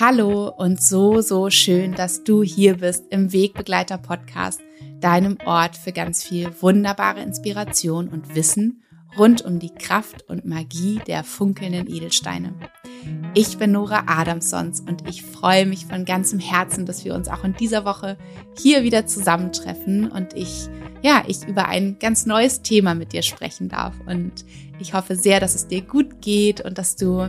Hallo und so, so schön, dass du hier bist im Wegbegleiter Podcast, deinem Ort für ganz viel wunderbare Inspiration und Wissen rund um die Kraft und Magie der funkelnden Edelsteine. Ich bin Nora Adamsons und ich freue mich von ganzem Herzen, dass wir uns auch in dieser Woche hier wieder zusammentreffen und ich, ja, ich über ein ganz neues Thema mit dir sprechen darf. Und ich hoffe sehr, dass es dir gut geht und dass du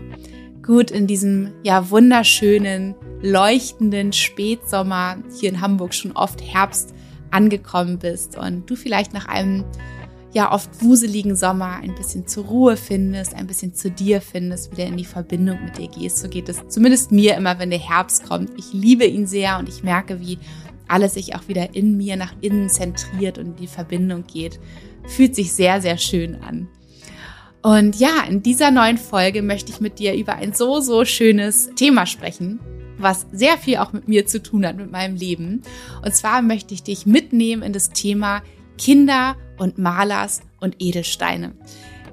gut in diesem ja wunderschönen, leuchtenden Spätsommer hier in Hamburg schon oft Herbst angekommen bist und du vielleicht nach einem ja oft wuseligen Sommer ein bisschen zur Ruhe findest, ein bisschen zu dir findest, wieder in die Verbindung mit dir gehst. So geht es zumindest mir immer, wenn der Herbst kommt. Ich liebe ihn sehr und ich merke, wie alles sich auch wieder in mir nach innen zentriert und in die Verbindung geht. Fühlt sich sehr, sehr schön an. Und ja, in dieser neuen Folge möchte ich mit dir über ein so, so schönes Thema sprechen, was sehr viel auch mit mir zu tun hat, mit meinem Leben. Und zwar möchte ich dich mitnehmen in das Thema Kinder und Malers und Edelsteine.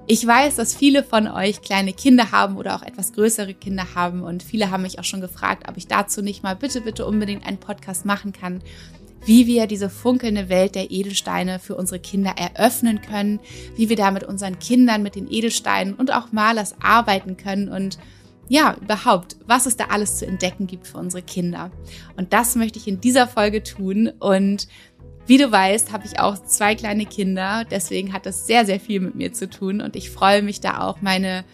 Ich weiß, dass viele von euch kleine Kinder haben oder auch etwas größere Kinder haben und viele haben mich auch schon gefragt, ob ich dazu nicht mal bitte, bitte unbedingt einen Podcast machen kann, wie wir diese funkelnde Welt der Edelsteine für unsere Kinder eröffnen können, wie wir da mit unseren Kindern, mit den Edelsteinen und auch Malers arbeiten können und ja, überhaupt, was es da alles zu entdecken gibt für unsere Kinder. Und das möchte ich in dieser Folge tun und wie du weißt, habe ich auch zwei kleine Kinder, deswegen hat das sehr, sehr viel mit mir zu tun und ich freue mich da auch meine,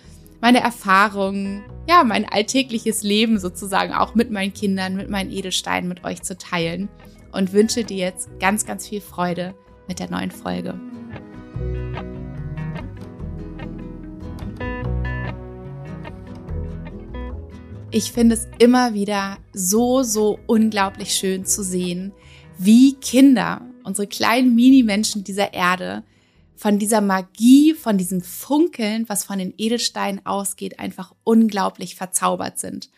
meine Erfahrungen, ja, mein alltägliches Leben sozusagen auch mit meinen Kindern, mit meinen Edelsteinen mit euch zu teilen und wünsche dir jetzt ganz, ganz viel Freude mit der neuen Folge. Ich finde es immer wieder so, so unglaublich schön zu sehen, wie Kinder, unsere kleinen Mini-Menschen dieser Erde, von dieser Magie, von diesem Funkeln, was von den Edelsteinen ausgeht, einfach unglaublich verzaubert sind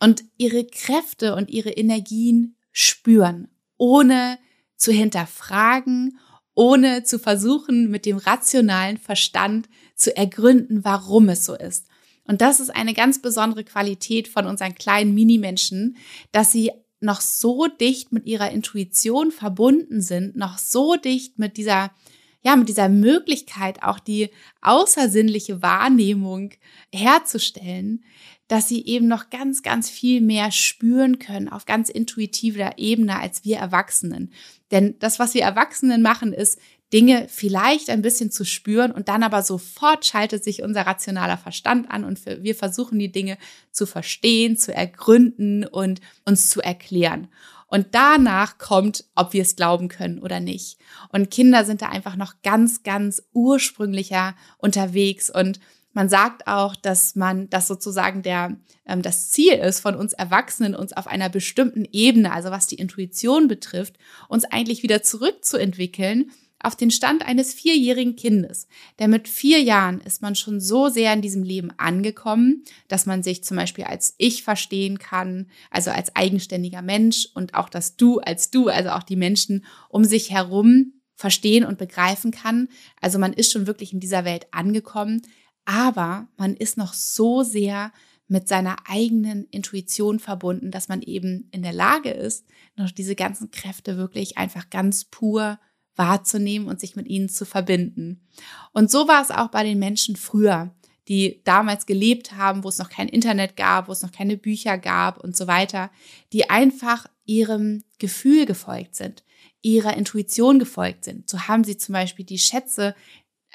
und ihre Kräfte und ihre Energien spüren ohne zu hinterfragen, ohne zu versuchen, mit dem rationalen Verstand zu ergründen, warum es so ist. Und das ist eine ganz besondere Qualität von unseren kleinen Minimenschen, dass sie noch so dicht mit ihrer Intuition verbunden sind, noch so dicht mit dieser, ja, mit dieser Möglichkeit, auch die außersinnliche Wahrnehmung herzustellen, dass sie eben noch ganz, ganz viel mehr spüren können auf ganz intuitiver Ebene als wir Erwachsenen. Denn das, was wir Erwachsenen machen, ist, Dinge vielleicht ein bisschen zu spüren und dann aber sofort schaltet sich unser rationaler Verstand an und wir versuchen die Dinge zu verstehen, zu ergründen und uns zu erklären. Und danach kommt, ob wir es glauben können oder nicht. Und Kinder sind da einfach noch ganz, ganz ursprünglicher unterwegs und man sagt auch, dass man das sozusagen der ähm, das Ziel ist von uns Erwachsenen, uns auf einer bestimmten Ebene, also was die Intuition betrifft, uns eigentlich wieder zurückzuentwickeln auf den Stand eines vierjährigen Kindes. Denn mit vier Jahren ist man schon so sehr in diesem Leben angekommen, dass man sich zum Beispiel als Ich verstehen kann, also als eigenständiger Mensch und auch das Du als Du, also auch die Menschen um sich herum verstehen und begreifen kann. Also man ist schon wirklich in dieser Welt angekommen, aber man ist noch so sehr mit seiner eigenen Intuition verbunden, dass man eben in der Lage ist, noch diese ganzen Kräfte wirklich einfach ganz pur wahrzunehmen und sich mit ihnen zu verbinden. Und so war es auch bei den Menschen früher, die damals gelebt haben, wo es noch kein Internet gab, wo es noch keine Bücher gab und so weiter, die einfach ihrem Gefühl gefolgt sind, ihrer Intuition gefolgt sind. So haben sie zum Beispiel die Schätze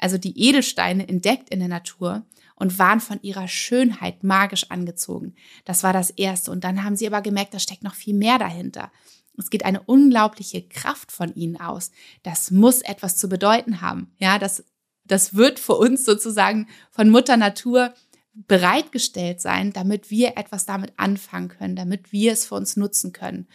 also die Edelsteine, entdeckt in der Natur und waren von ihrer Schönheit magisch angezogen. Das war das Erste. Und dann haben sie aber gemerkt, da steckt noch viel mehr dahinter. Es geht eine unglaubliche Kraft von ihnen aus. Das muss etwas zu bedeuten haben. Ja, das, das wird für uns sozusagen von Mutter Natur bereitgestellt sein, damit wir etwas damit anfangen können, damit wir es für uns nutzen können.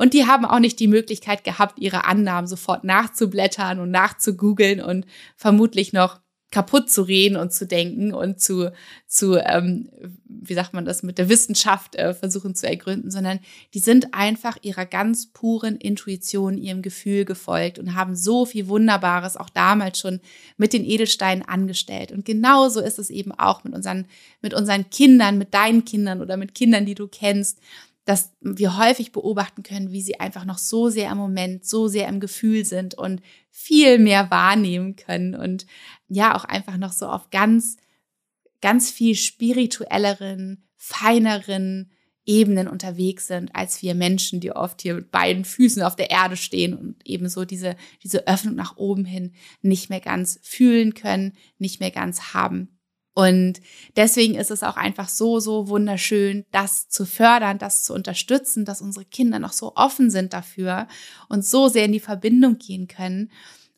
Und die haben auch nicht die Möglichkeit gehabt, ihre Annahmen sofort nachzublättern und nachzugoogeln und vermutlich noch kaputt zu reden und zu denken und zu, zu ähm, wie sagt man das, mit der Wissenschaft äh, versuchen zu ergründen, sondern die sind einfach ihrer ganz puren Intuition, ihrem Gefühl gefolgt und haben so viel Wunderbares auch damals schon mit den Edelsteinen angestellt. Und genauso ist es eben auch mit unseren, mit unseren Kindern, mit deinen Kindern oder mit Kindern, die du kennst dass wir häufig beobachten können, wie sie einfach noch so sehr im Moment, so sehr im Gefühl sind und viel mehr wahrnehmen können und ja auch einfach noch so auf ganz, ganz viel spirituelleren, feineren Ebenen unterwegs sind, als wir Menschen, die oft hier mit beiden Füßen auf der Erde stehen und ebenso diese, diese Öffnung nach oben hin nicht mehr ganz fühlen können, nicht mehr ganz haben. Und deswegen ist es auch einfach so, so wunderschön, das zu fördern, das zu unterstützen, dass unsere Kinder noch so offen sind dafür und so sehr in die Verbindung gehen können.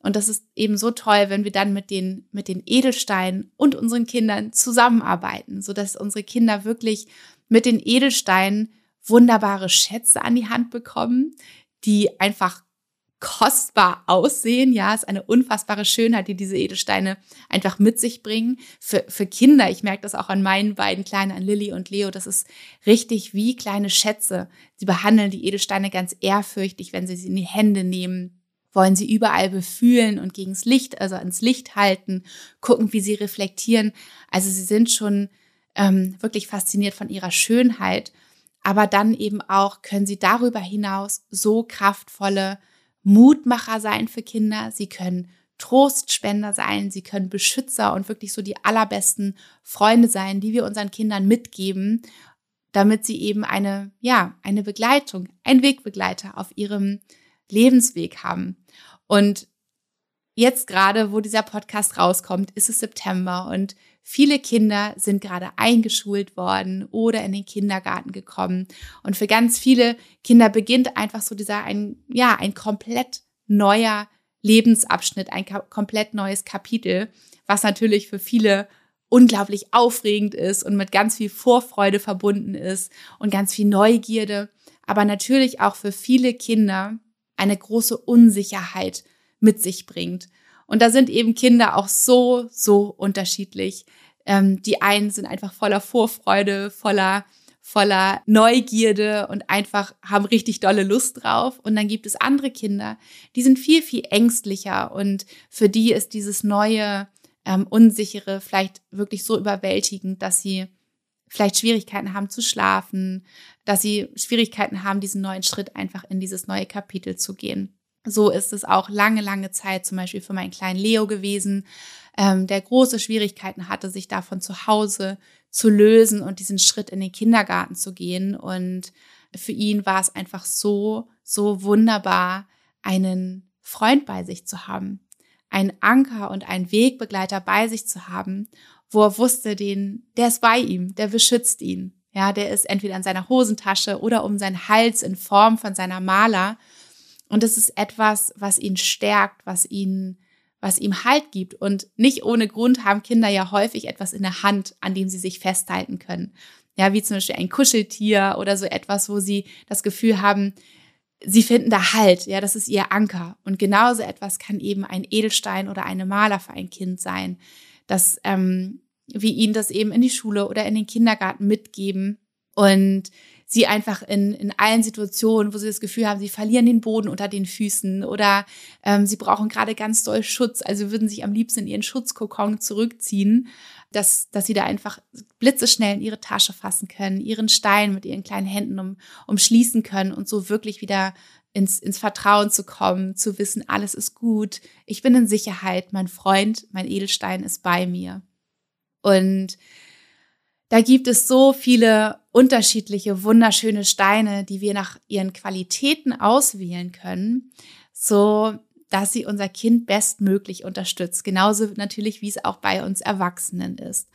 Und das ist eben so toll, wenn wir dann mit den, mit den Edelsteinen und unseren Kindern zusammenarbeiten, so dass unsere Kinder wirklich mit den Edelsteinen wunderbare Schätze an die Hand bekommen, die einfach kostbar aussehen. Ja, ist eine unfassbare Schönheit, die diese Edelsteine einfach mit sich bringen. Für, für Kinder, ich merke das auch an meinen beiden Kleinen, an Lilly und Leo, das ist richtig wie kleine Schätze. Sie behandeln die Edelsteine ganz ehrfürchtig, wenn sie sie in die Hände nehmen wollen sie überall befühlen und gegens Licht, also ins Licht halten, gucken, wie sie reflektieren. Also sie sind schon ähm, wirklich fasziniert von ihrer Schönheit, aber dann eben auch können sie darüber hinaus so kraftvolle Mutmacher sein für Kinder. Sie können Trostspender sein, sie können Beschützer und wirklich so die allerbesten Freunde sein, die wir unseren Kindern mitgeben, damit sie eben eine, ja, eine Begleitung, ein Wegbegleiter auf ihrem Lebensweg haben. Und jetzt gerade, wo dieser Podcast rauskommt, ist es September und viele Kinder sind gerade eingeschult worden oder in den Kindergarten gekommen. Und für ganz viele Kinder beginnt einfach so dieser ein, ja, ein komplett neuer Lebensabschnitt, ein komplett neues Kapitel, was natürlich für viele unglaublich aufregend ist und mit ganz viel Vorfreude verbunden ist und ganz viel Neugierde, aber natürlich auch für viele Kinder eine große Unsicherheit mit sich bringt. Und da sind eben Kinder auch so, so unterschiedlich. Ähm, die einen sind einfach voller Vorfreude, voller, voller Neugierde und einfach haben richtig dolle Lust drauf. Und dann gibt es andere Kinder, die sind viel, viel ängstlicher und für die ist dieses neue, ähm, unsichere vielleicht wirklich so überwältigend, dass sie vielleicht Schwierigkeiten haben zu schlafen, dass sie Schwierigkeiten haben, diesen neuen Schritt einfach in dieses neue Kapitel zu gehen. So ist es auch lange, lange Zeit zum Beispiel für meinen kleinen Leo gewesen, ähm, der große Schwierigkeiten hatte, sich davon zu Hause zu lösen und diesen Schritt in den Kindergarten zu gehen. Und für ihn war es einfach so, so wunderbar, einen Freund bei sich zu haben, einen Anker und einen Wegbegleiter bei sich zu haben, wo er wusste, den, der ist bei ihm, der beschützt ihn. Ja, der ist entweder in seiner Hosentasche oder um seinen Hals in Form von seiner Maler. Und es ist etwas, was ihn stärkt, was ihn, was ihm Halt gibt. Und nicht ohne Grund haben Kinder ja häufig etwas in der Hand, an dem sie sich festhalten können. Ja, wie zum Beispiel ein Kuscheltier oder so etwas, wo sie das Gefühl haben, sie finden da Halt. Ja, das ist ihr Anker. Und genauso etwas kann eben ein Edelstein oder eine Maler für ein Kind sein, dass ähm, wir ihnen das eben in die Schule oder in den Kindergarten mitgeben und sie einfach in, in allen Situationen, wo sie das Gefühl haben, sie verlieren den Boden unter den Füßen oder ähm, sie brauchen gerade ganz doll Schutz, also würden sich am liebsten in ihren Schutzkokon zurückziehen, dass, dass sie da einfach blitzeschnell in ihre Tasche fassen können, ihren Stein mit ihren kleinen Händen um, umschließen können und so wirklich wieder ins, ins Vertrauen zu kommen, zu wissen, alles ist gut, ich bin in Sicherheit, mein Freund, mein Edelstein ist bei mir. Und da gibt es so viele unterschiedliche, wunderschöne Steine, die wir nach ihren Qualitäten auswählen können, so dass sie unser Kind bestmöglich unterstützt. Genauso natürlich, wie es auch bei uns Erwachsenen ist.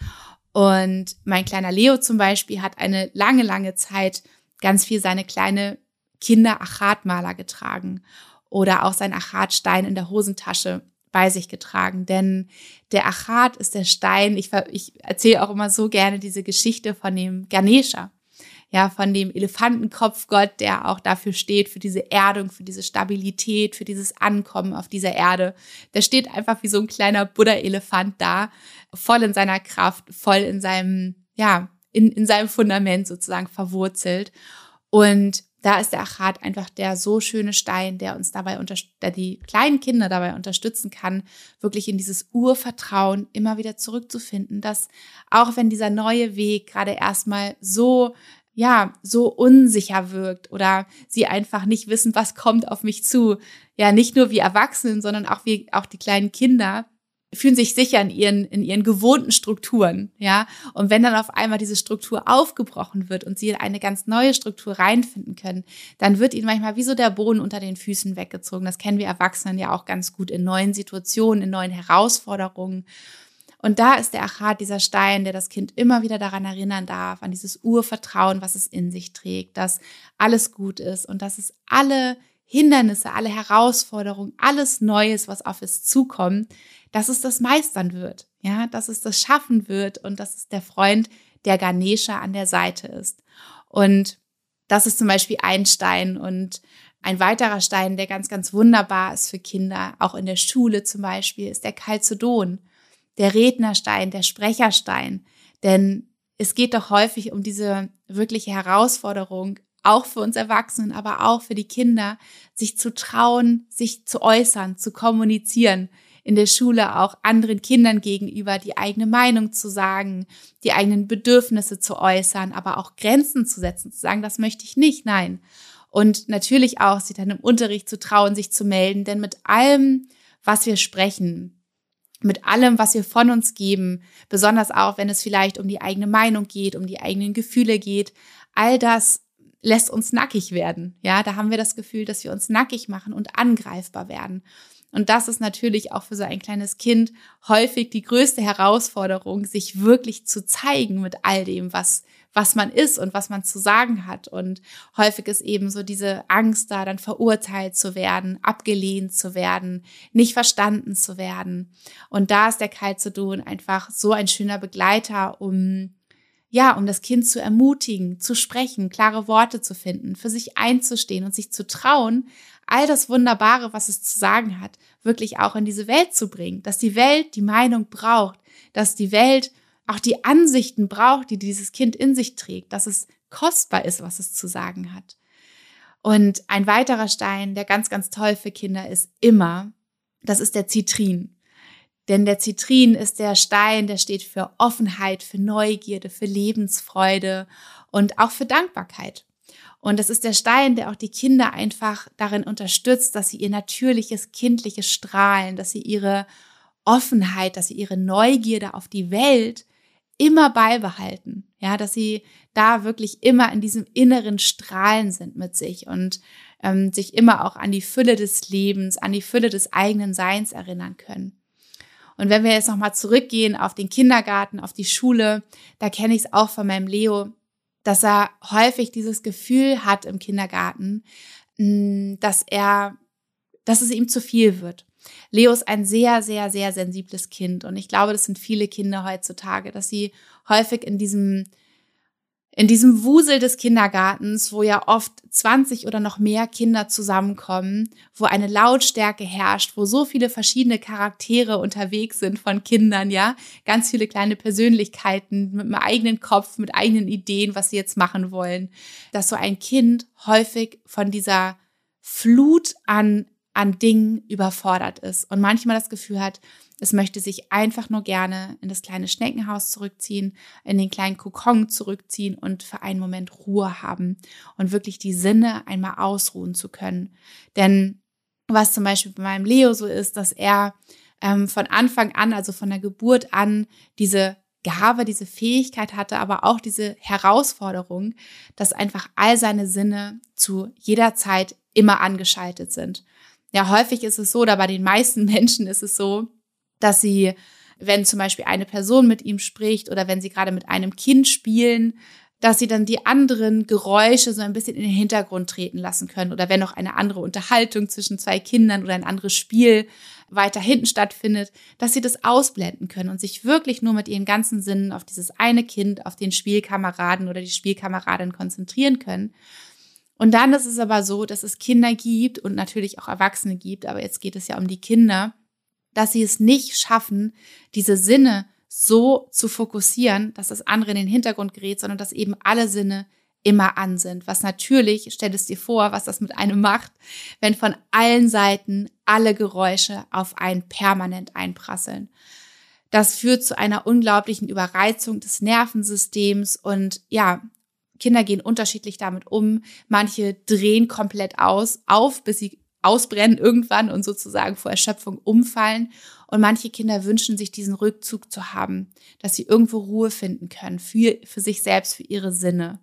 Und mein kleiner Leo zum Beispiel hat eine lange, lange Zeit ganz viel seine kleine Kinder-Achatmaler getragen oder auch sein Achatstein in der Hosentasche bei sich getragen, denn der Achat ist der Stein. Ich, ich erzähle auch immer so gerne diese Geschichte von dem Ganesha, ja, von dem Elefantenkopfgott, der auch dafür steht, für diese Erdung, für diese Stabilität, für dieses Ankommen auf dieser Erde. Der steht einfach wie so ein kleiner Buddha-Elefant da, voll in seiner Kraft, voll in seinem, ja, in, in seinem Fundament sozusagen verwurzelt. Und da ist der Achat einfach der so schöne Stein, der uns dabei, der die kleinen Kinder dabei unterstützen kann, wirklich in dieses Urvertrauen immer wieder zurückzufinden, dass auch wenn dieser neue Weg gerade erstmal so ja, so unsicher wirkt oder sie einfach nicht wissen, was kommt auf mich zu. Ja, nicht nur wie Erwachsenen, sondern auch wie auch die kleinen Kinder fühlen sich sicher in ihren, in ihren gewohnten Strukturen, ja. Und wenn dann auf einmal diese Struktur aufgebrochen wird und sie in eine ganz neue Struktur reinfinden können, dann wird ihnen manchmal wie so der Boden unter den Füßen weggezogen. Das kennen wir Erwachsenen ja auch ganz gut in neuen Situationen, in neuen Herausforderungen. Und da ist der Achat, dieser Stein, der das Kind immer wieder daran erinnern darf, an dieses Urvertrauen, was es in sich trägt, dass alles gut ist und dass es alle Hindernisse, alle Herausforderungen, alles Neues, was auf es zukommt, dass es das meistern wird, ja, dass es das schaffen wird und dass es der Freund der Ganesha an der Seite ist. Und das ist zum Beispiel ein Stein und ein weiterer Stein, der ganz, ganz wunderbar ist für Kinder, auch in der Schule zum Beispiel, ist der Chalcedon der Rednerstein, der Sprecherstein. Denn es geht doch häufig um diese wirkliche Herausforderung, auch für uns Erwachsenen, aber auch für die Kinder, sich zu trauen, sich zu äußern, zu kommunizieren, in der Schule auch anderen Kindern gegenüber die eigene Meinung zu sagen, die eigenen Bedürfnisse zu äußern, aber auch Grenzen zu setzen, zu sagen, das möchte ich nicht, nein. Und natürlich auch sich dann im Unterricht zu trauen, sich zu melden, denn mit allem, was wir sprechen, mit allem, was wir von uns geben, besonders auch, wenn es vielleicht um die eigene Meinung geht, um die eigenen Gefühle geht, all das lässt uns nackig werden. Ja, da haben wir das Gefühl, dass wir uns nackig machen und angreifbar werden. Und das ist natürlich auch für so ein kleines Kind häufig die größte Herausforderung, sich wirklich zu zeigen mit all dem, was was man ist und was man zu sagen hat. Und häufig ist eben so diese Angst da, dann verurteilt zu werden, abgelehnt zu werden, nicht verstanden zu werden. Und da ist der Kalzedon einfach so ein schöner Begleiter, um ja, um das Kind zu ermutigen, zu sprechen, klare Worte zu finden, für sich einzustehen und sich zu trauen, all das Wunderbare, was es zu sagen hat, wirklich auch in diese Welt zu bringen, dass die Welt die Meinung braucht, dass die Welt auch die Ansichten braucht, die dieses Kind in sich trägt, dass es kostbar ist, was es zu sagen hat. Und ein weiterer Stein, der ganz, ganz toll für Kinder ist immer, das ist der Zitrin. Denn der Zitrin ist der Stein, der steht für Offenheit, für Neugierde, für Lebensfreude und auch für Dankbarkeit. Und das ist der Stein, der auch die Kinder einfach darin unterstützt, dass sie ihr natürliches, kindliches Strahlen, dass sie ihre Offenheit, dass sie ihre Neugierde auf die Welt immer beibehalten. Ja, dass sie da wirklich immer in diesem inneren Strahlen sind mit sich und ähm, sich immer auch an die Fülle des Lebens, an die Fülle des eigenen Seins erinnern können. Und wenn wir jetzt nochmal zurückgehen auf den Kindergarten, auf die Schule, da kenne ich es auch von meinem Leo, dass er häufig dieses Gefühl hat im Kindergarten, dass er, dass es ihm zu viel wird. Leo ist ein sehr, sehr, sehr sensibles Kind und ich glaube, das sind viele Kinder heutzutage, dass sie häufig in diesem in diesem Wusel des Kindergartens, wo ja oft 20 oder noch mehr Kinder zusammenkommen, wo eine Lautstärke herrscht, wo so viele verschiedene Charaktere unterwegs sind von Kindern, ja, ganz viele kleine Persönlichkeiten mit einem eigenen Kopf, mit eigenen Ideen, was sie jetzt machen wollen, dass so ein Kind häufig von dieser Flut an an Dingen überfordert ist und manchmal das Gefühl hat, es möchte sich einfach nur gerne in das kleine Schneckenhaus zurückziehen, in den kleinen Kokon zurückziehen und für einen Moment Ruhe haben und wirklich die Sinne einmal ausruhen zu können. Denn was zum Beispiel bei meinem Leo so ist, dass er ähm, von Anfang an, also von der Geburt an, diese Gabe, diese Fähigkeit hatte, aber auch diese Herausforderung, dass einfach all seine Sinne zu jeder Zeit immer angeschaltet sind ja, häufig ist es so, oder bei den meisten Menschen ist es so, dass sie, wenn zum Beispiel eine Person mit ihm spricht oder wenn sie gerade mit einem Kind spielen, dass sie dann die anderen Geräusche so ein bisschen in den Hintergrund treten lassen können oder wenn noch eine andere Unterhaltung zwischen zwei Kindern oder ein anderes Spiel weiter hinten stattfindet, dass sie das ausblenden können und sich wirklich nur mit ihren ganzen Sinnen auf dieses eine Kind, auf den Spielkameraden oder die Spielkameradin konzentrieren können und dann ist es aber so, dass es Kinder gibt und natürlich auch Erwachsene gibt, aber jetzt geht es ja um die Kinder, dass sie es nicht schaffen, diese Sinne so zu fokussieren, dass das andere in den Hintergrund gerät, sondern dass eben alle Sinne immer an sind. Was natürlich, stell es dir vor, was das mit einem macht, wenn von allen Seiten alle Geräusche auf einen permanent einprasseln. Das führt zu einer unglaublichen Überreizung des Nervensystems und ja, Kinder gehen unterschiedlich damit um. Manche drehen komplett aus, auf, bis sie ausbrennen irgendwann und sozusagen vor Erschöpfung umfallen. Und manche Kinder wünschen sich diesen Rückzug zu haben, dass sie irgendwo Ruhe finden können für, für sich selbst, für ihre Sinne.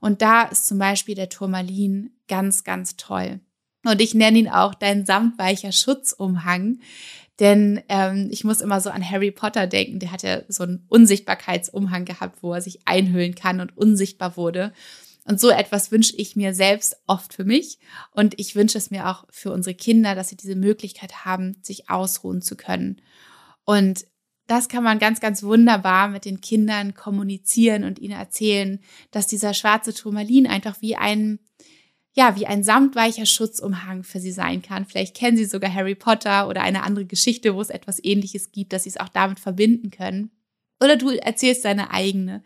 Und da ist zum Beispiel der Turmalin ganz, ganz toll. Und ich nenne ihn auch dein samtweicher Schutzumhang, denn ähm, ich muss immer so an Harry Potter denken. Der hat ja so einen Unsichtbarkeitsumhang gehabt, wo er sich einhüllen kann und unsichtbar wurde. Und so etwas wünsche ich mir selbst oft für mich. Und ich wünsche es mir auch für unsere Kinder, dass sie diese Möglichkeit haben, sich ausruhen zu können. Und das kann man ganz, ganz wunderbar mit den Kindern kommunizieren und ihnen erzählen, dass dieser schwarze Turmalin einfach wie ein, ja, wie ein samtweicher Schutzumhang für sie sein kann. Vielleicht kennen sie sogar Harry Potter oder eine andere Geschichte, wo es etwas ähnliches gibt, dass sie es auch damit verbinden können. Oder du erzählst deine eigene,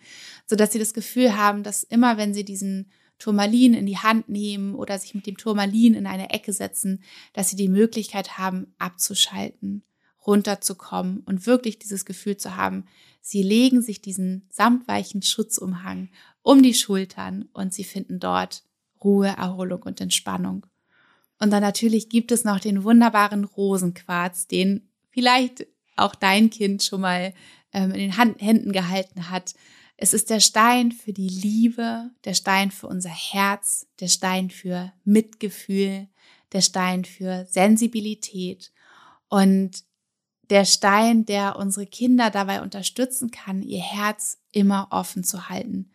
so dass sie das Gefühl haben, dass immer wenn sie diesen Turmalin in die Hand nehmen oder sich mit dem Turmalin in eine Ecke setzen, dass sie die Möglichkeit haben, abzuschalten, runterzukommen und wirklich dieses Gefühl zu haben, sie legen sich diesen samtweichen Schutzumhang um die Schultern und sie finden dort Ruhe, Erholung und Entspannung. Und dann natürlich gibt es noch den wunderbaren Rosenquarz, den vielleicht auch dein Kind schon mal ähm, in den Hand, Händen gehalten hat. Es ist der Stein für die Liebe, der Stein für unser Herz, der Stein für Mitgefühl, der Stein für Sensibilität und der Stein, der unsere Kinder dabei unterstützen kann, ihr Herz immer offen zu halten.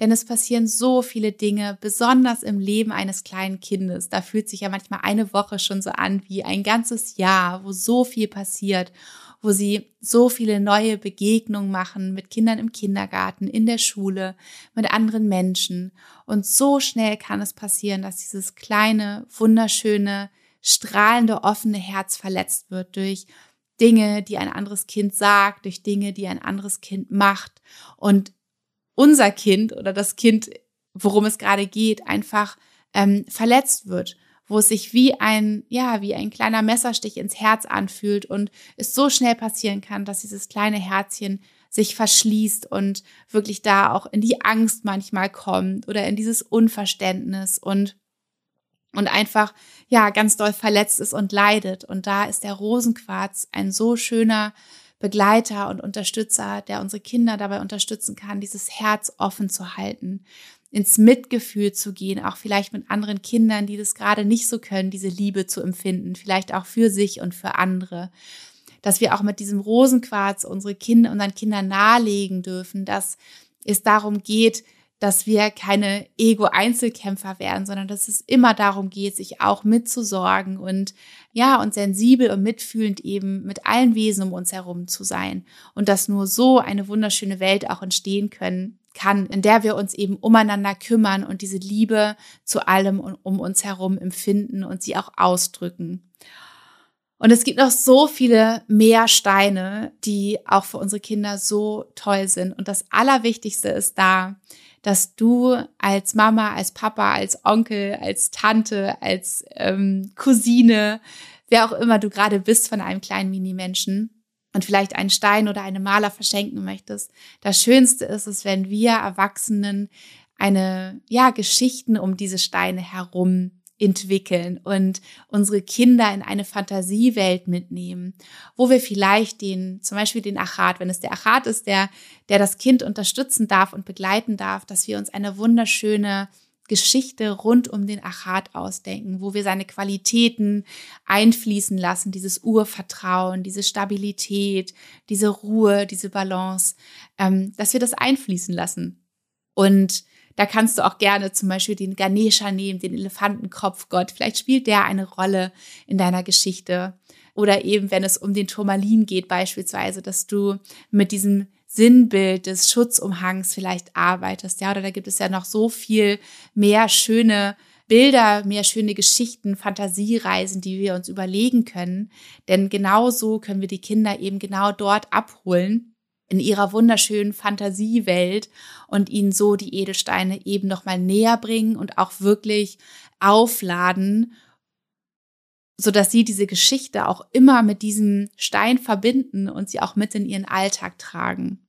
Denn es passieren so viele Dinge, besonders im Leben eines kleinen Kindes. Da fühlt sich ja manchmal eine Woche schon so an wie ein ganzes Jahr, wo so viel passiert wo sie so viele neue Begegnungen machen mit Kindern im Kindergarten, in der Schule, mit anderen Menschen. Und so schnell kann es passieren, dass dieses kleine, wunderschöne, strahlende, offene Herz verletzt wird durch Dinge, die ein anderes Kind sagt, durch Dinge, die ein anderes Kind macht. Und unser Kind oder das Kind, worum es gerade geht, einfach ähm, verletzt wird wo es sich wie ein, ja, wie ein kleiner Messerstich ins Herz anfühlt und es so schnell passieren kann, dass dieses kleine Herzchen sich verschließt und wirklich da auch in die Angst manchmal kommt oder in dieses Unverständnis und und einfach ja ganz doll verletzt ist und leidet. Und da ist der Rosenquarz ein so schöner Begleiter und Unterstützer, der unsere Kinder dabei unterstützen kann, dieses Herz offen zu halten, ins Mitgefühl zu gehen, auch vielleicht mit anderen Kindern, die das gerade nicht so können, diese Liebe zu empfinden, vielleicht auch für sich und für andere. Dass wir auch mit diesem Rosenquarz unsere Kinder, unseren Kindern nahelegen dürfen, dass es darum geht, dass wir keine Ego-Einzelkämpfer werden, sondern dass es immer darum geht, sich auch mitzusorgen und ja, und sensibel und mitfühlend eben mit allen Wesen um uns herum zu sein. Und dass nur so eine wunderschöne Welt auch entstehen können, kann, in der wir uns eben umeinander kümmern und diese Liebe zu allem um uns herum empfinden und sie auch ausdrücken. Und es gibt noch so viele mehr Steine, die auch für unsere Kinder so toll sind. Und das Allerwichtigste ist da, dass du als Mama, als Papa, als Onkel, als Tante, als ähm, Cousine, wer auch immer du gerade bist von einem kleinen Mini-Menschen, und vielleicht einen Stein oder eine Maler verschenken möchtest. Das Schönste ist es, wenn wir Erwachsenen eine, ja, Geschichten um diese Steine herum entwickeln und unsere Kinder in eine Fantasiewelt mitnehmen, wo wir vielleicht den, zum Beispiel den Achat, wenn es der Achat ist, der, der das Kind unterstützen darf und begleiten darf, dass wir uns eine wunderschöne Geschichte rund um den Achat ausdenken, wo wir seine Qualitäten einfließen lassen, dieses Urvertrauen, diese Stabilität, diese Ruhe, diese Balance, ähm, dass wir das einfließen lassen. Und da kannst du auch gerne zum Beispiel den Ganesha nehmen, den Elefantenkopfgott. Vielleicht spielt der eine Rolle in deiner Geschichte. Oder eben, wenn es um den Turmalin geht, beispielsweise, dass du mit diesem Sinnbild des Schutzumhangs vielleicht arbeitest, ja, oder da gibt es ja noch so viel mehr schöne Bilder, mehr schöne Geschichten, Fantasiereisen, die wir uns überlegen können. Denn genau so können wir die Kinder eben genau dort abholen in ihrer wunderschönen Fantasiewelt und ihnen so die Edelsteine eben nochmal näher bringen und auch wirklich aufladen, so dass sie diese Geschichte auch immer mit diesem Stein verbinden und sie auch mit in ihren Alltag tragen.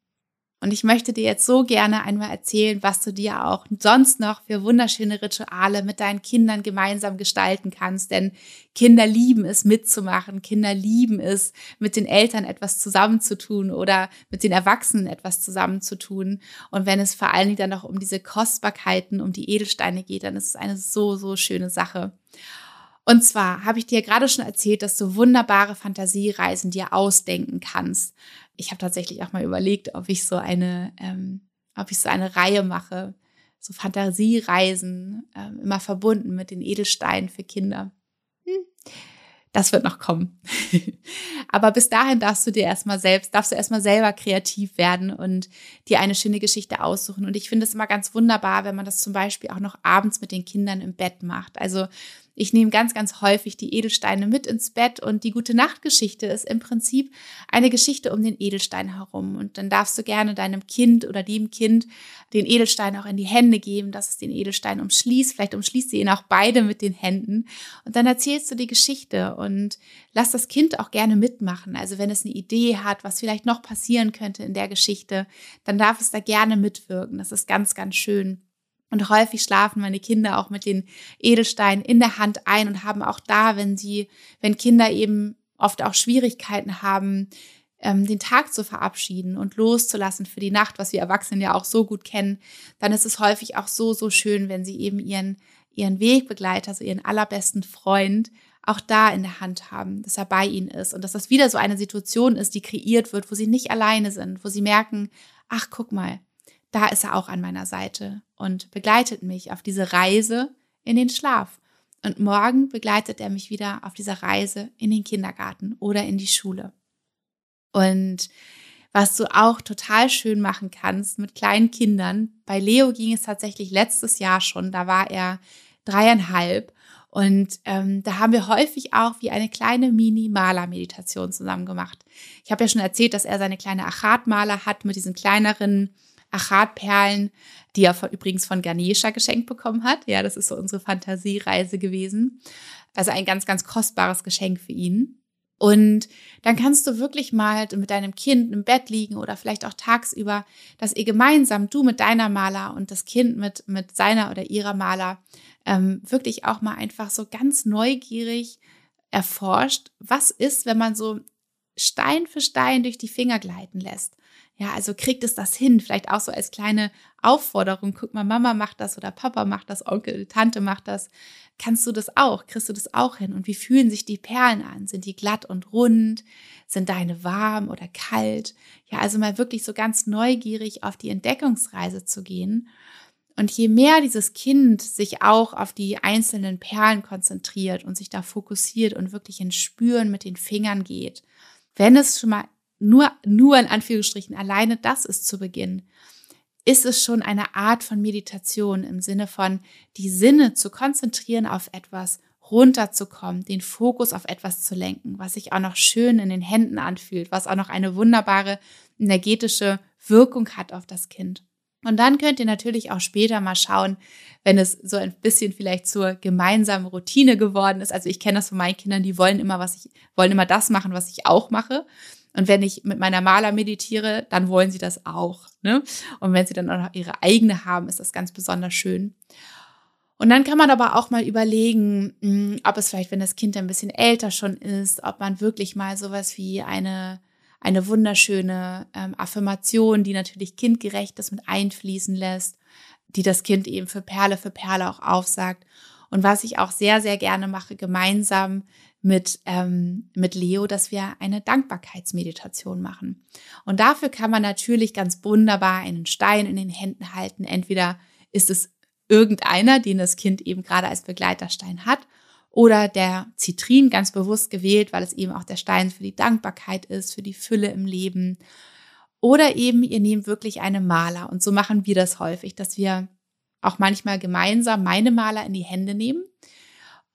Und ich möchte dir jetzt so gerne einmal erzählen, was du dir auch sonst noch für wunderschöne Rituale mit deinen Kindern gemeinsam gestalten kannst. Denn Kinder lieben es mitzumachen. Kinder lieben es, mit den Eltern etwas zusammenzutun oder mit den Erwachsenen etwas zusammenzutun. Und wenn es vor allen Dingen dann noch um diese Kostbarkeiten, um die Edelsteine geht, dann ist es eine so, so schöne Sache. Und zwar habe ich dir gerade schon erzählt, dass du wunderbare Fantasiereisen dir ausdenken kannst. Ich habe tatsächlich auch mal überlegt, ob ich so eine, ähm, ob ich so eine Reihe mache, so Fantasiereisen, ähm, immer verbunden mit den Edelsteinen für Kinder. Hm. Das wird noch kommen. Aber bis dahin darfst du dir erstmal selbst, darfst du erstmal selber kreativ werden und dir eine schöne Geschichte aussuchen. Und ich finde es immer ganz wunderbar, wenn man das zum Beispiel auch noch abends mit den Kindern im Bett macht. Also ich nehme ganz, ganz häufig die Edelsteine mit ins Bett und die gute Nachtgeschichte ist im Prinzip eine Geschichte um den Edelstein herum. Und dann darfst du gerne deinem Kind oder dem Kind den Edelstein auch in die Hände geben, dass es den Edelstein umschließt. Vielleicht umschließt sie ihn auch beide mit den Händen. Und dann erzählst du die Geschichte und lass das Kind auch gerne mitmachen. Also wenn es eine Idee hat, was vielleicht noch passieren könnte in der Geschichte, dann darf es da gerne mitwirken. Das ist ganz, ganz schön. Und häufig schlafen meine Kinder auch mit den Edelsteinen in der Hand ein und haben auch da, wenn sie, wenn Kinder eben oft auch Schwierigkeiten haben, ähm, den Tag zu verabschieden und loszulassen für die Nacht, was wir Erwachsenen ja auch so gut kennen, dann ist es häufig auch so, so schön, wenn sie eben ihren, ihren Wegbegleiter, also ihren allerbesten Freund, auch da in der Hand haben, dass er bei ihnen ist und dass das wieder so eine Situation ist, die kreiert wird, wo sie nicht alleine sind, wo sie merken, ach, guck mal, da ist er auch an meiner Seite und begleitet mich auf diese Reise in den Schlaf. Und morgen begleitet er mich wieder auf dieser Reise in den Kindergarten oder in die Schule. Und was du auch total schön machen kannst mit kleinen Kindern. Bei Leo ging es tatsächlich letztes Jahr schon, da war er dreieinhalb. Und ähm, da haben wir häufig auch wie eine kleine Mini-Maler-Meditation zusammen gemacht. Ich habe ja schon erzählt, dass er seine kleine Achatmaler hat mit diesen kleineren Achatperlen, die er von, übrigens von Ganesha geschenkt bekommen hat. Ja, das ist so unsere Fantasiereise gewesen. Also ein ganz, ganz kostbares Geschenk für ihn. Und dann kannst du wirklich mal mit deinem Kind im Bett liegen oder vielleicht auch tagsüber, dass ihr gemeinsam, du mit deiner Maler und das Kind mit, mit seiner oder ihrer Maler, ähm, wirklich auch mal einfach so ganz neugierig erforscht, was ist, wenn man so Stein für Stein durch die Finger gleiten lässt. Ja, also kriegt es das hin, vielleicht auch so als kleine Aufforderung. Guck mal, Mama macht das oder Papa macht das, Onkel, Tante macht das. Kannst du das auch? Kriegst du das auch hin? Und wie fühlen sich die Perlen an? Sind die glatt und rund? Sind deine warm oder kalt? Ja, also mal wirklich so ganz neugierig auf die Entdeckungsreise zu gehen. Und je mehr dieses Kind sich auch auf die einzelnen Perlen konzentriert und sich da fokussiert und wirklich ins Spüren mit den Fingern geht, wenn es schon mal nur, nur in Anführungsstrichen, alleine das ist zu Beginn, ist es schon eine Art von Meditation im Sinne von die Sinne zu konzentrieren auf etwas, runterzukommen, den Fokus auf etwas zu lenken, was sich auch noch schön in den Händen anfühlt, was auch noch eine wunderbare energetische Wirkung hat auf das Kind. Und dann könnt ihr natürlich auch später mal schauen, wenn es so ein bisschen vielleicht zur gemeinsamen Routine geworden ist. Also ich kenne das von meinen Kindern, die wollen immer was ich, wollen immer das machen, was ich auch mache. Und wenn ich mit meiner Maler meditiere, dann wollen sie das auch. Ne? Und wenn sie dann auch noch ihre eigene haben, ist das ganz besonders schön. Und dann kann man aber auch mal überlegen, hm, ob es vielleicht, wenn das Kind ein bisschen älter schon ist, ob man wirklich mal sowas wie eine, eine wunderschöne ähm, Affirmation, die natürlich kindgerecht ist, mit einfließen lässt, die das Kind eben für Perle für Perle auch aufsagt. Und was ich auch sehr, sehr gerne mache, gemeinsam mit, ähm, mit Leo, dass wir eine Dankbarkeitsmeditation machen. Und dafür kann man natürlich ganz wunderbar einen Stein in den Händen halten. Entweder ist es irgendeiner, den das Kind eben gerade als Begleiterstein hat, oder der Zitrin ganz bewusst gewählt, weil es eben auch der Stein für die Dankbarkeit ist, für die Fülle im Leben. Oder eben ihr nehmt wirklich eine Maler. Und so machen wir das häufig, dass wir auch manchmal gemeinsam meine Maler in die Hände nehmen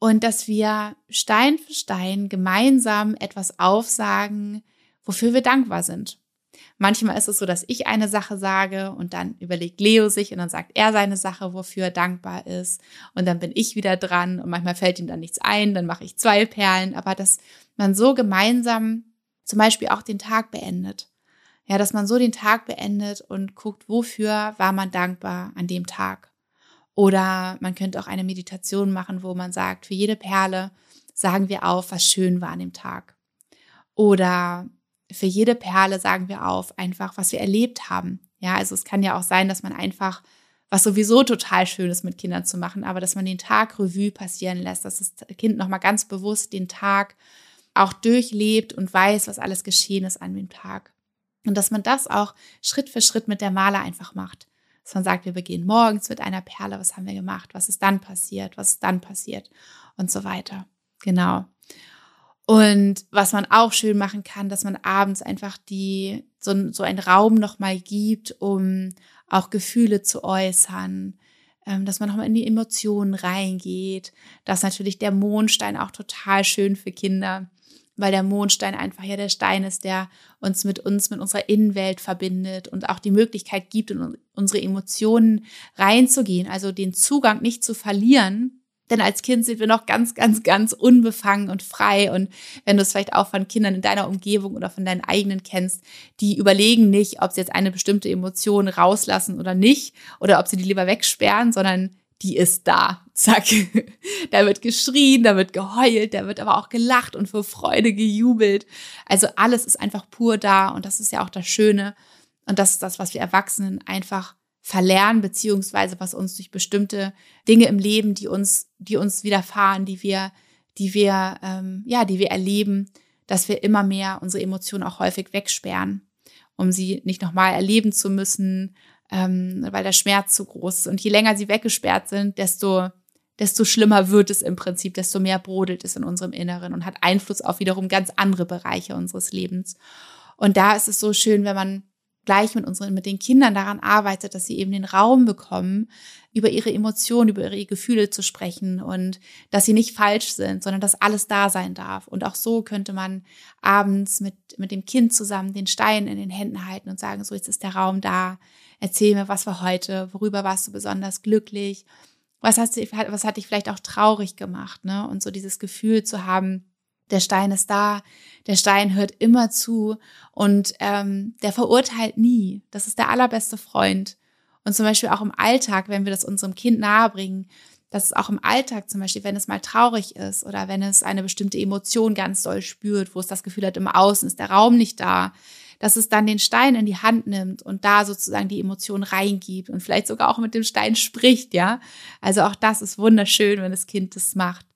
und dass wir Stein für Stein gemeinsam etwas aufsagen, wofür wir dankbar sind. Manchmal ist es so, dass ich eine Sache sage und dann überlegt Leo sich und dann sagt er seine Sache, wofür er dankbar ist. Und dann bin ich wieder dran und manchmal fällt ihm dann nichts ein, dann mache ich zwei Perlen. Aber dass man so gemeinsam zum Beispiel auch den Tag beendet. Ja, dass man so den Tag beendet und guckt, wofür war man dankbar an dem Tag. Oder man könnte auch eine Meditation machen, wo man sagt, für jede Perle sagen wir auf, was schön war an dem Tag. Oder für jede Perle sagen wir auf, einfach, was wir erlebt haben. Ja, also es kann ja auch sein, dass man einfach, was sowieso total schön ist mit Kindern zu machen, aber dass man den Tag Revue passieren lässt, dass das Kind nochmal ganz bewusst den Tag auch durchlebt und weiß, was alles geschehen ist an dem Tag. Und dass man das auch Schritt für Schritt mit der Maler einfach macht. Dass man sagt, wir beginnen morgens mit einer Perle, was haben wir gemacht, was ist dann passiert, was ist dann passiert und so weiter. Genau. Und was man auch schön machen kann, dass man abends einfach die, so, so einen Raum nochmal gibt, um auch Gefühle zu äußern, ähm, dass man nochmal in die Emotionen reingeht. dass natürlich der Mondstein auch total schön für Kinder weil der Mondstein einfach ja der Stein ist, der uns mit uns, mit unserer Innenwelt verbindet und auch die Möglichkeit gibt, in unsere Emotionen reinzugehen, also den Zugang nicht zu verlieren. Denn als Kind sind wir noch ganz, ganz, ganz unbefangen und frei. Und wenn du es vielleicht auch von Kindern in deiner Umgebung oder von deinen eigenen kennst, die überlegen nicht, ob sie jetzt eine bestimmte Emotion rauslassen oder nicht, oder ob sie die lieber wegsperren, sondern die ist da. Zack. Da wird geschrien, da wird geheult, da wird aber auch gelacht und vor Freude gejubelt. Also alles ist einfach pur da und das ist ja auch das Schöne. Und das ist das, was wir Erwachsenen einfach verlernen, beziehungsweise was uns durch bestimmte Dinge im Leben, die uns, die uns widerfahren, die wir, die wir, ähm, ja, die wir erleben, dass wir immer mehr unsere Emotionen auch häufig wegsperren, um sie nicht nochmal erleben zu müssen, ähm, weil der Schmerz zu groß ist. Und je länger sie weggesperrt sind, desto, desto schlimmer wird es im Prinzip, desto mehr brodelt es in unserem Inneren und hat Einfluss auf wiederum ganz andere Bereiche unseres Lebens. Und da ist es so schön, wenn man gleich mit unseren, mit den Kindern daran arbeitet, dass sie eben den Raum bekommen, über ihre Emotionen, über ihre Gefühle zu sprechen und dass sie nicht falsch sind, sondern dass alles da sein darf. Und auch so könnte man abends mit, mit dem Kind zusammen den Stein in den Händen halten und sagen, so jetzt ist der Raum da, Erzähl mir, was war heute, worüber warst du besonders glücklich, was, hast du, was hat dich vielleicht auch traurig gemacht, ne? Und so dieses Gefühl zu haben, der Stein ist da, der Stein hört immer zu und ähm, der verurteilt nie. Das ist der allerbeste Freund. Und zum Beispiel auch im Alltag, wenn wir das unserem Kind nahebringen, dass es auch im Alltag zum Beispiel, wenn es mal traurig ist oder wenn es eine bestimmte Emotion ganz doll spürt, wo es das Gefühl hat, im Außen ist der Raum nicht da, dass es dann den Stein in die Hand nimmt und da sozusagen die Emotion reingibt und vielleicht sogar auch mit dem Stein spricht, ja. Also auch das ist wunderschön, wenn das Kind das macht.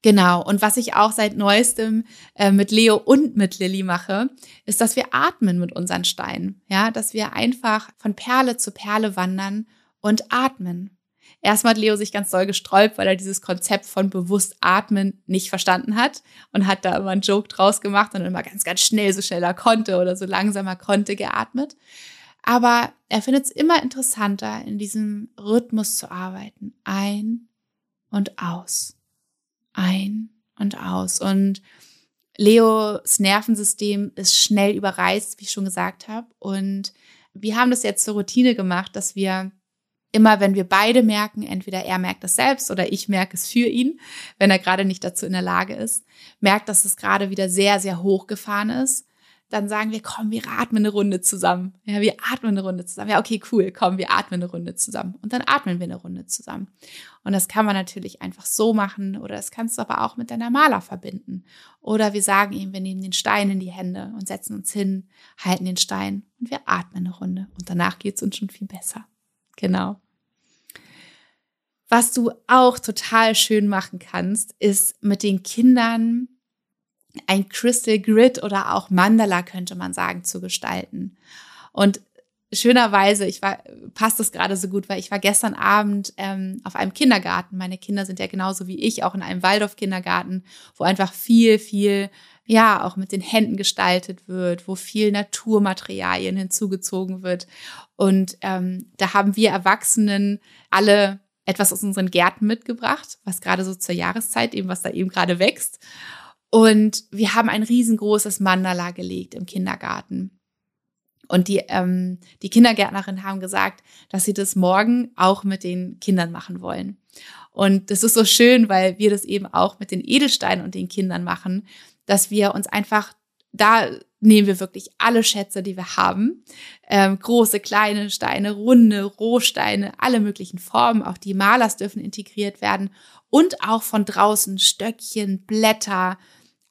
Genau. Und was ich auch seit neuestem äh, mit Leo und mit Lilly mache, ist, dass wir atmen mit unseren Steinen. Ja, dass wir einfach von Perle zu Perle wandern und atmen. Erstmal hat Leo sich ganz doll gesträubt, weil er dieses Konzept von bewusst atmen nicht verstanden hat und hat da immer einen Joke draus gemacht und immer ganz, ganz schnell, so schnell er konnte oder so langsamer konnte geatmet. Aber er findet es immer interessanter, in diesem Rhythmus zu arbeiten. Ein und aus. Ein und aus. Und Leos Nervensystem ist schnell überreizt, wie ich schon gesagt habe. Und wir haben das jetzt zur Routine gemacht, dass wir immer wenn wir beide merken, entweder er merkt es selbst oder ich merke es für ihn, wenn er gerade nicht dazu in der Lage ist, merkt, dass es gerade wieder sehr, sehr hochgefahren ist, dann sagen wir, komm, wir atmen eine Runde zusammen. Ja, wir atmen eine Runde zusammen. Ja, okay, cool, komm, wir atmen eine Runde zusammen. Und dann atmen wir eine Runde zusammen. Und das kann man natürlich einfach so machen oder das kannst du aber auch mit deiner Maler verbinden. Oder wir sagen ihm, wir nehmen den Stein in die Hände und setzen uns hin, halten den Stein und wir atmen eine Runde. Und danach geht es uns schon viel besser. Genau. Was du auch total schön machen kannst, ist mit den Kindern ein Crystal Grid oder auch Mandala könnte man sagen zu gestalten. Und schönerweise, ich war, passt das gerade so gut, weil ich war gestern Abend ähm, auf einem Kindergarten. Meine Kinder sind ja genauso wie ich auch in einem Waldorf-Kindergarten, wo einfach viel, viel, ja, auch mit den Händen gestaltet wird, wo viel Naturmaterialien hinzugezogen wird. Und ähm, da haben wir Erwachsenen alle etwas aus unseren Gärten mitgebracht, was gerade so zur Jahreszeit eben, was da eben gerade wächst. Und wir haben ein riesengroßes Mandala gelegt im Kindergarten. Und die, ähm, die Kindergärtnerin haben gesagt, dass sie das morgen auch mit den Kindern machen wollen. Und das ist so schön, weil wir das eben auch mit den Edelsteinen und den Kindern machen, dass wir uns einfach da nehmen wir wirklich alle Schätze, die wir haben. Ähm, große, kleine Steine, runde, Rohsteine, alle möglichen Formen. Auch die Malers dürfen integriert werden. Und auch von draußen Stöckchen, Blätter,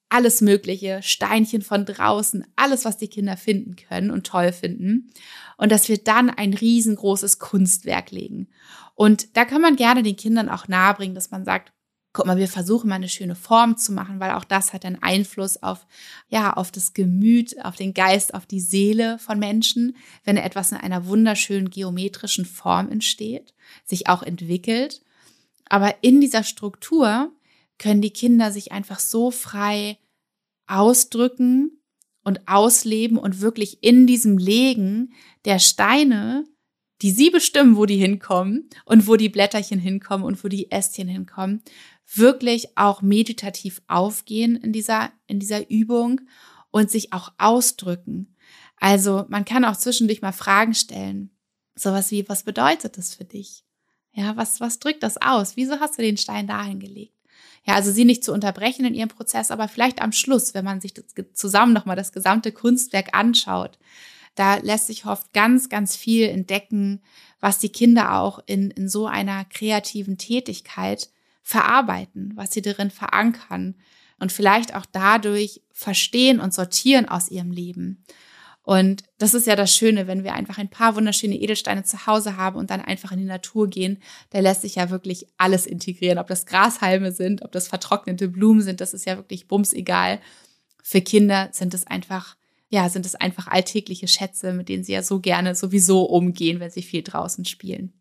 alles Mögliche, Steinchen von draußen, alles, was die Kinder finden können und toll finden. Und dass wir dann ein riesengroßes Kunstwerk legen. Und da kann man gerne den Kindern auch nahebringen, dass man sagt, guck mal, wir versuchen mal eine schöne Form zu machen, weil auch das hat einen Einfluss auf, ja, auf das Gemüt, auf den Geist, auf die Seele von Menschen, wenn etwas in einer wunderschönen geometrischen Form entsteht, sich auch entwickelt. Aber in dieser Struktur können die Kinder sich einfach so frei ausdrücken und ausleben und wirklich in diesem Legen der Steine die sie bestimmen, wo die hinkommen und wo die Blätterchen hinkommen und wo die Ästchen hinkommen, wirklich auch meditativ aufgehen in dieser, in dieser Übung und sich auch ausdrücken. Also man kann auch zwischendurch mal Fragen stellen. Sowas wie, was bedeutet das für dich? Ja, was, was drückt das aus? Wieso hast du den Stein dahin gelegt? Ja, also sie nicht zu unterbrechen in ihrem Prozess, aber vielleicht am Schluss, wenn man sich das zusammen nochmal das gesamte Kunstwerk anschaut, da lässt sich oft ganz, ganz viel entdecken, was die Kinder auch in, in so einer kreativen Tätigkeit verarbeiten, was sie darin verankern und vielleicht auch dadurch verstehen und sortieren aus ihrem Leben. Und das ist ja das Schöne, wenn wir einfach ein paar wunderschöne Edelsteine zu Hause haben und dann einfach in die Natur gehen, da lässt sich ja wirklich alles integrieren. Ob das Grashalme sind, ob das vertrocknete Blumen sind, das ist ja wirklich bums egal. Für Kinder sind es einfach ja, sind es einfach alltägliche Schätze, mit denen sie ja so gerne sowieso umgehen, wenn sie viel draußen spielen.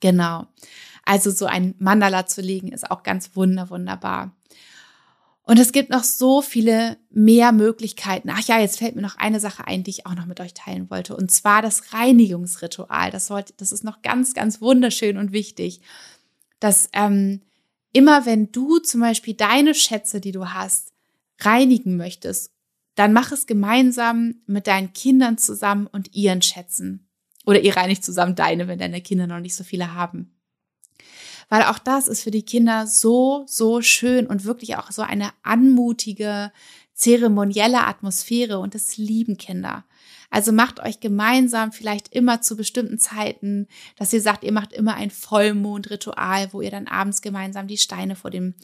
Genau. Also so ein Mandala zu legen ist auch ganz wunder, wunderbar. Und es gibt noch so viele mehr Möglichkeiten. Ach ja, jetzt fällt mir noch eine Sache ein, die ich auch noch mit euch teilen wollte. Und zwar das Reinigungsritual. Das, sollte, das ist noch ganz, ganz wunderschön und wichtig. Dass ähm, immer wenn du zum Beispiel deine Schätze, die du hast, reinigen möchtest dann mach es gemeinsam mit deinen Kindern zusammen und ihren Schätzen. Oder ihr reinigt zusammen deine, wenn deine Kinder noch nicht so viele haben. Weil auch das ist für die Kinder so, so schön und wirklich auch so eine anmutige, zeremonielle Atmosphäre und das lieben Kinder. Also macht euch gemeinsam vielleicht immer zu bestimmten Zeiten, dass ihr sagt, ihr macht immer ein Vollmondritual, wo ihr dann abends gemeinsam die Steine vor dem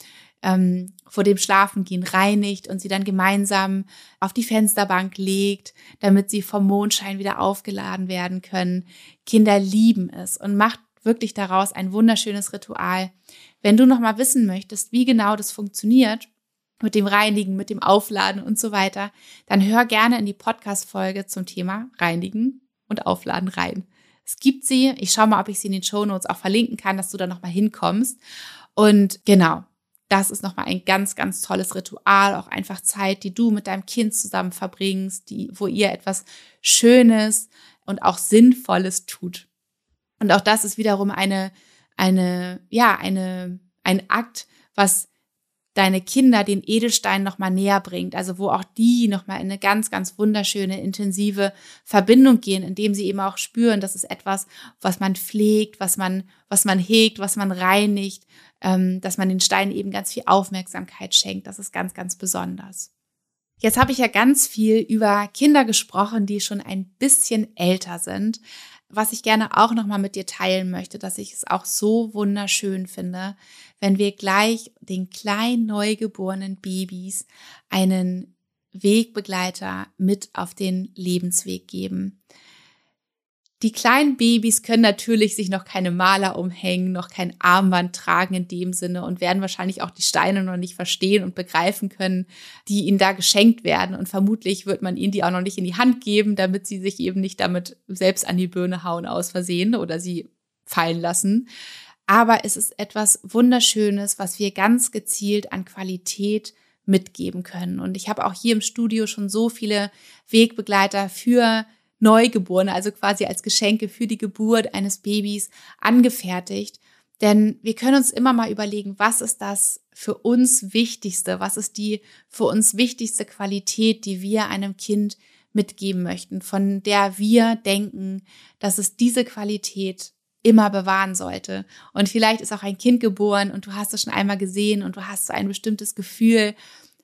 ähm, vor dem Schlafengehen reinigt und sie dann gemeinsam auf die Fensterbank legt, damit sie vom Mondschein wieder aufgeladen werden können. Kinder lieben es und macht wirklich daraus ein wunderschönes Ritual. Wenn du noch mal wissen möchtest, wie genau das funktioniert, mit dem Reinigen, mit dem Aufladen und so weiter, dann hör gerne in die Podcast-Folge zum Thema Reinigen und Aufladen rein. Es gibt sie. Ich schaue mal, ob ich sie in den Show Notes auch verlinken kann, dass du da noch mal hinkommst. Und genau, das ist nochmal ein ganz, ganz tolles Ritual, auch einfach Zeit, die du mit deinem Kind zusammen verbringst, die, wo ihr etwas Schönes und auch Sinnvolles tut. Und auch das ist wiederum eine, eine, ja, eine, ein Akt, was deine Kinder den Edelstein nochmal näher bringt, also wo auch die nochmal in eine ganz, ganz wunderschöne, intensive Verbindung gehen, indem sie eben auch spüren, das ist etwas, was man pflegt, was man, was man hegt, was man reinigt, ähm, dass man den Steinen eben ganz viel Aufmerksamkeit schenkt. Das ist ganz, ganz besonders. Jetzt habe ich ja ganz viel über Kinder gesprochen, die schon ein bisschen älter sind. Was ich gerne auch nochmal mit dir teilen möchte, dass ich es auch so wunderschön finde, wenn wir gleich den kleinen neugeborenen Babys einen Wegbegleiter mit auf den Lebensweg geben. Die kleinen Babys können natürlich sich noch keine Maler umhängen, noch kein Armband tragen in dem Sinne und werden wahrscheinlich auch die Steine noch nicht verstehen und begreifen können, die ihnen da geschenkt werden. Und vermutlich wird man ihnen die auch noch nicht in die Hand geben, damit sie sich eben nicht damit selbst an die Birne hauen aus Versehen oder sie fallen lassen. Aber es ist etwas Wunderschönes, was wir ganz gezielt an Qualität mitgeben können. Und ich habe auch hier im Studio schon so viele Wegbegleiter für Neugeborene, also quasi als Geschenke für die Geburt eines Babys angefertigt. Denn wir können uns immer mal überlegen, was ist das für uns Wichtigste, was ist die für uns wichtigste Qualität, die wir einem Kind mitgeben möchten, von der wir denken, dass es diese Qualität immer bewahren sollte. Und vielleicht ist auch ein Kind geboren und du hast es schon einmal gesehen und du hast so ein bestimmtes Gefühl,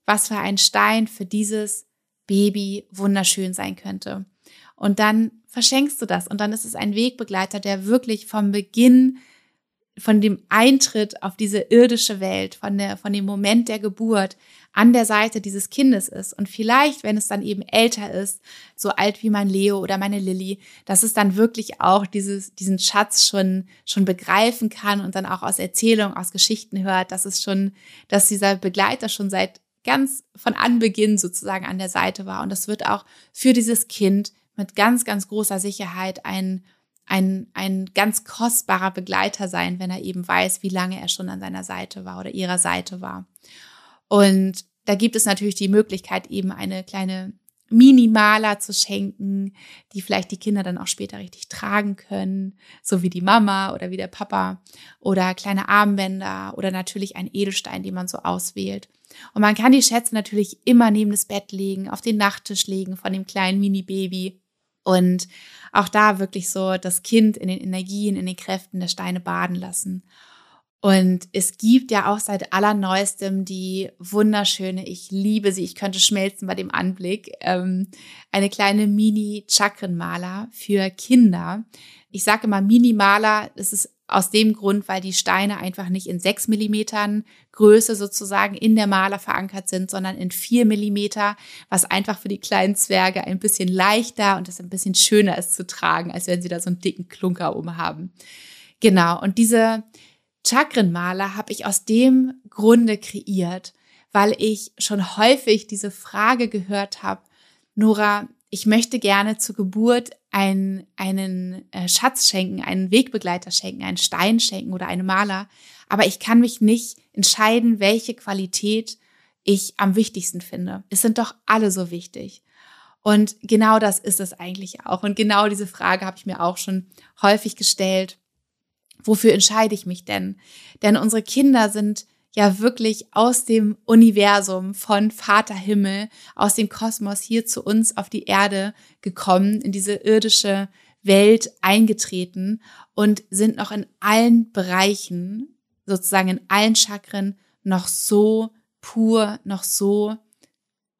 was für ein Stein für dieses Baby wunderschön sein könnte. Und dann verschenkst du das und dann ist es ein Wegbegleiter, der wirklich vom Beginn von dem Eintritt auf diese irdische Welt, von der, von dem Moment der Geburt an der Seite dieses Kindes ist. Und vielleicht, wenn es dann eben älter ist, so alt wie mein Leo oder meine Lilly, dass es dann wirklich auch dieses, diesen Schatz schon, schon begreifen kann und dann auch aus Erzählungen, aus Geschichten hört, dass es schon, dass dieser Begleiter schon seit ganz von Anbeginn sozusagen an der Seite war. Und das wird auch für dieses Kind mit ganz, ganz großer Sicherheit ein, ein, ein ganz kostbarer Begleiter sein, wenn er eben weiß, wie lange er schon an seiner Seite war oder ihrer Seite war. Und da gibt es natürlich die Möglichkeit, eben eine kleine Minimaler zu schenken, die vielleicht die Kinder dann auch später richtig tragen können, so wie die Mama oder wie der Papa oder kleine Armbänder oder natürlich ein Edelstein, den man so auswählt. Und man kann die Schätze natürlich immer neben das Bett legen, auf den Nachttisch legen von dem kleinen Mini-Baby und auch da wirklich so das Kind in den Energien, in den Kräften der Steine baden lassen. Und es gibt ja auch seit allerneuestem die wunderschöne, ich liebe sie, ich könnte schmelzen bei dem Anblick, ähm, eine kleine Mini-Chakrenmaler für Kinder. Ich sage immer Mini-Maler, das ist aus dem Grund, weil die Steine einfach nicht in sechs Millimetern Größe sozusagen in der Maler verankert sind, sondern in vier Millimeter, was einfach für die kleinen Zwerge ein bisschen leichter und es ein bisschen schöner ist zu tragen, als wenn sie da so einen dicken Klunker oben haben. Genau. Und diese Chakrenmaler habe ich aus dem Grunde kreiert, weil ich schon häufig diese Frage gehört habe, Nora, ich möchte gerne zur Geburt einen, einen äh, Schatz schenken, einen Wegbegleiter schenken, einen Stein schenken oder einen Maler, aber ich kann mich nicht entscheiden, welche Qualität ich am wichtigsten finde. Es sind doch alle so wichtig. Und genau das ist es eigentlich auch. Und genau diese Frage habe ich mir auch schon häufig gestellt. Wofür entscheide ich mich denn? Denn unsere Kinder sind ja wirklich aus dem Universum von Vater Himmel, aus dem Kosmos hier zu uns auf die Erde gekommen, in diese irdische Welt eingetreten und sind noch in allen Bereichen, sozusagen in allen Chakren, noch so pur, noch so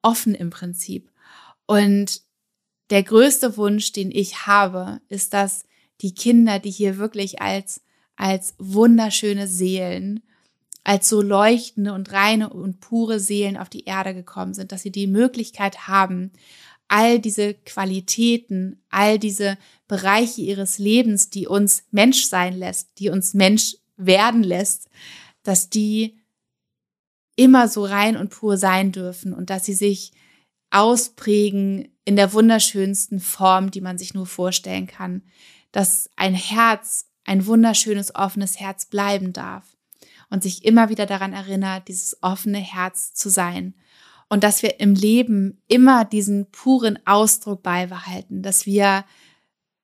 offen im Prinzip. Und der größte Wunsch, den ich habe, ist, dass die Kinder, die hier wirklich als als wunderschöne Seelen, als so leuchtende und reine und pure Seelen auf die Erde gekommen sind, dass sie die Möglichkeit haben, all diese Qualitäten, all diese Bereiche ihres Lebens, die uns Mensch sein lässt, die uns Mensch werden lässt, dass die immer so rein und pur sein dürfen und dass sie sich ausprägen in der wunderschönsten Form, die man sich nur vorstellen kann, dass ein Herz ein wunderschönes, offenes Herz bleiben darf und sich immer wieder daran erinnert, dieses offene Herz zu sein. Und dass wir im Leben immer diesen puren Ausdruck beibehalten, dass wir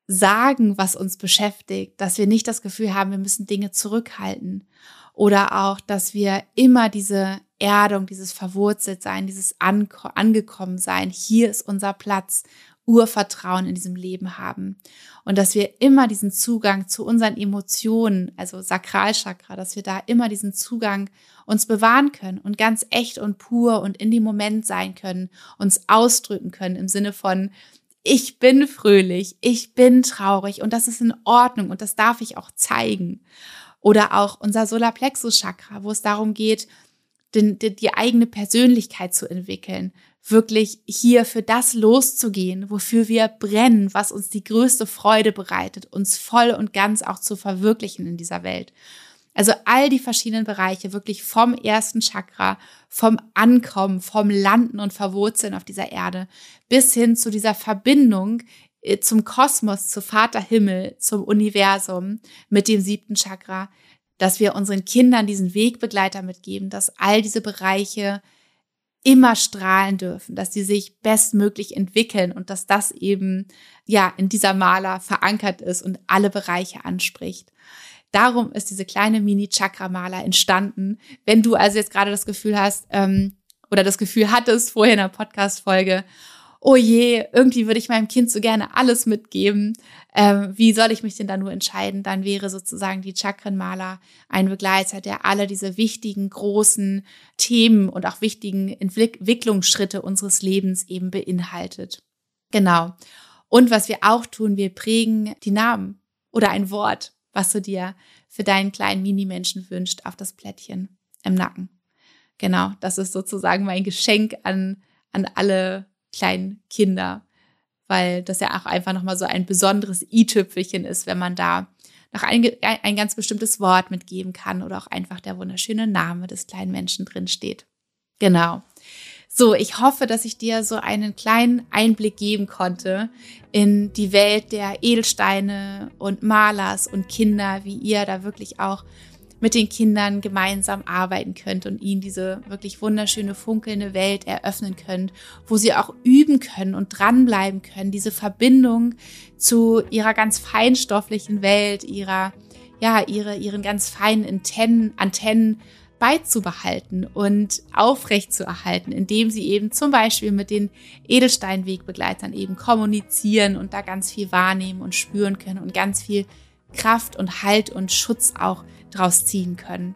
sagen, was uns beschäftigt, dass wir nicht das Gefühl haben, wir müssen Dinge zurückhalten. Oder auch, dass wir immer diese Erdung, dieses Verwurzeltsein, dieses Anko Angekommensein, hier ist unser Platz Urvertrauen in diesem Leben haben und dass wir immer diesen Zugang zu unseren Emotionen, also Sakralchakra, dass wir da immer diesen Zugang uns bewahren können und ganz echt und pur und in dem Moment sein können, uns ausdrücken können im Sinne von ich bin fröhlich, ich bin traurig und das ist in Ordnung und das darf ich auch zeigen. Oder auch unser Solarplexus Chakra, wo es darum geht, den, die, die eigene Persönlichkeit zu entwickeln, wirklich hier für das loszugehen, wofür wir brennen, was uns die größte Freude bereitet, uns voll und ganz auch zu verwirklichen in dieser Welt. Also all die verschiedenen Bereiche, wirklich vom ersten Chakra, vom Ankommen, vom Landen und Verwurzeln auf dieser Erde, bis hin zu dieser Verbindung äh, zum Kosmos, zu Vater Himmel, zum Universum mit dem siebten Chakra, dass wir unseren Kindern diesen Wegbegleiter mitgeben, dass all diese Bereiche immer strahlen dürfen, dass sie sich bestmöglich entwickeln und dass das eben ja in dieser Maler verankert ist und alle Bereiche anspricht. Darum ist diese kleine Mini-Chakra-Maler entstanden. Wenn du also jetzt gerade das Gefühl hast ähm, oder das Gefühl hattest vorher in der Podcast-Folge, oh je, irgendwie würde ich meinem Kind so gerne alles mitgeben. Ähm, wie soll ich mich denn da nur entscheiden? Dann wäre sozusagen die Chakrenmaler ein Begleiter, der alle diese wichtigen, großen Themen und auch wichtigen Entwicklungsschritte unseres Lebens eben beinhaltet. Genau. Und was wir auch tun, wir prägen die Namen oder ein Wort, was du dir für deinen kleinen Minimenschen wünscht, auf das Plättchen im Nacken. Genau, das ist sozusagen mein Geschenk an, an alle kleinen Kinder, weil das ja auch einfach nochmal so ein besonderes i-Tüpfelchen ist, wenn man da noch ein, ein ganz bestimmtes Wort mitgeben kann oder auch einfach der wunderschöne Name des kleinen Menschen drin steht. Genau. So, ich hoffe, dass ich dir so einen kleinen Einblick geben konnte in die Welt der Edelsteine und Malers und Kinder, wie ihr da wirklich auch mit den Kindern gemeinsam arbeiten könnt und ihnen diese wirklich wunderschöne, funkelnde Welt eröffnen könnt, wo sie auch üben können und dranbleiben können, diese Verbindung zu ihrer ganz feinstofflichen Welt, ihrer, ja, ihre, ihren ganz feinen Antennen, Antennen beizubehalten und aufrecht zu erhalten, indem sie eben zum Beispiel mit den Edelsteinwegbegleitern eben kommunizieren und da ganz viel wahrnehmen und spüren können und ganz viel Kraft und Halt und Schutz auch draus ziehen können.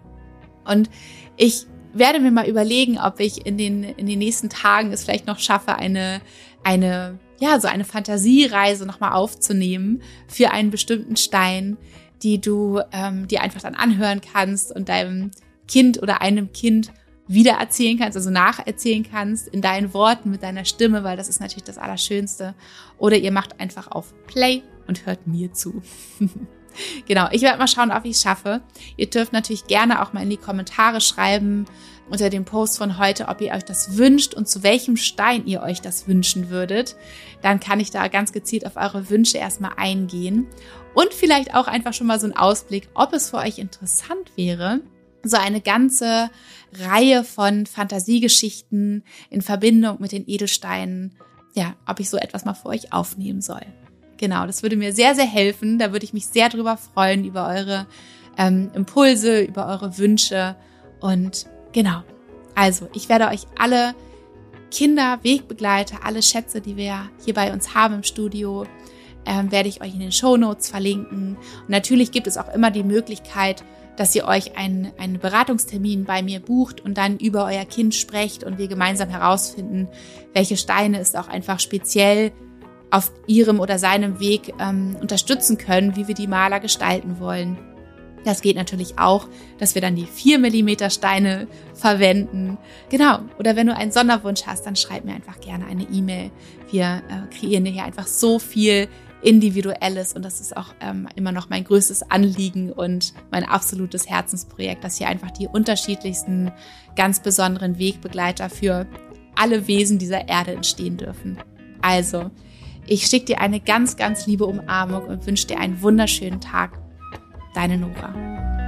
Und ich werde mir mal überlegen, ob ich in den, in den nächsten Tagen es vielleicht noch schaffe, eine, eine, ja, so eine Fantasiereise nochmal aufzunehmen für einen bestimmten Stein, die du ähm, dir einfach dann anhören kannst und deinem Kind oder einem Kind wieder erzählen kannst, also nacherzählen kannst in deinen Worten mit deiner Stimme, weil das ist natürlich das Allerschönste. Oder ihr macht einfach auf Play und hört mir zu. genau, ich werde mal schauen, ob ich es schaffe. Ihr dürft natürlich gerne auch mal in die Kommentare schreiben unter dem Post von heute, ob ihr euch das wünscht und zu welchem Stein ihr euch das wünschen würdet. Dann kann ich da ganz gezielt auf eure Wünsche erstmal eingehen. Und vielleicht auch einfach schon mal so einen Ausblick, ob es für euch interessant wäre, so eine ganze Reihe von Fantasiegeschichten in Verbindung mit den Edelsteinen, ja, ob ich so etwas mal für euch aufnehmen soll. Genau, das würde mir sehr, sehr helfen. Da würde ich mich sehr drüber freuen, über eure ähm, Impulse, über eure Wünsche. Und genau, also ich werde euch alle Kinder, Wegbegleiter, alle Schätze, die wir hier bei uns haben im Studio, ähm, werde ich euch in den Show Notes verlinken. Und natürlich gibt es auch immer die Möglichkeit, dass ihr euch einen, einen Beratungstermin bei mir bucht und dann über euer Kind sprecht und wir gemeinsam herausfinden, welche Steine es auch einfach speziell auf ihrem oder seinem Weg ähm, unterstützen können, wie wir die Maler gestalten wollen. Das geht natürlich auch, dass wir dann die 4 mm Steine verwenden. Genau. Oder wenn du einen Sonderwunsch hast, dann schreib mir einfach gerne eine E-Mail. Wir äh, kreieren hier einfach so viel Individuelles und das ist auch ähm, immer noch mein größtes Anliegen und mein absolutes Herzensprojekt, dass hier einfach die unterschiedlichsten, ganz besonderen Wegbegleiter für alle Wesen dieser Erde entstehen dürfen. Also, ich schicke dir eine ganz, ganz liebe Umarmung und wünsche dir einen wunderschönen Tag. Deine Nora.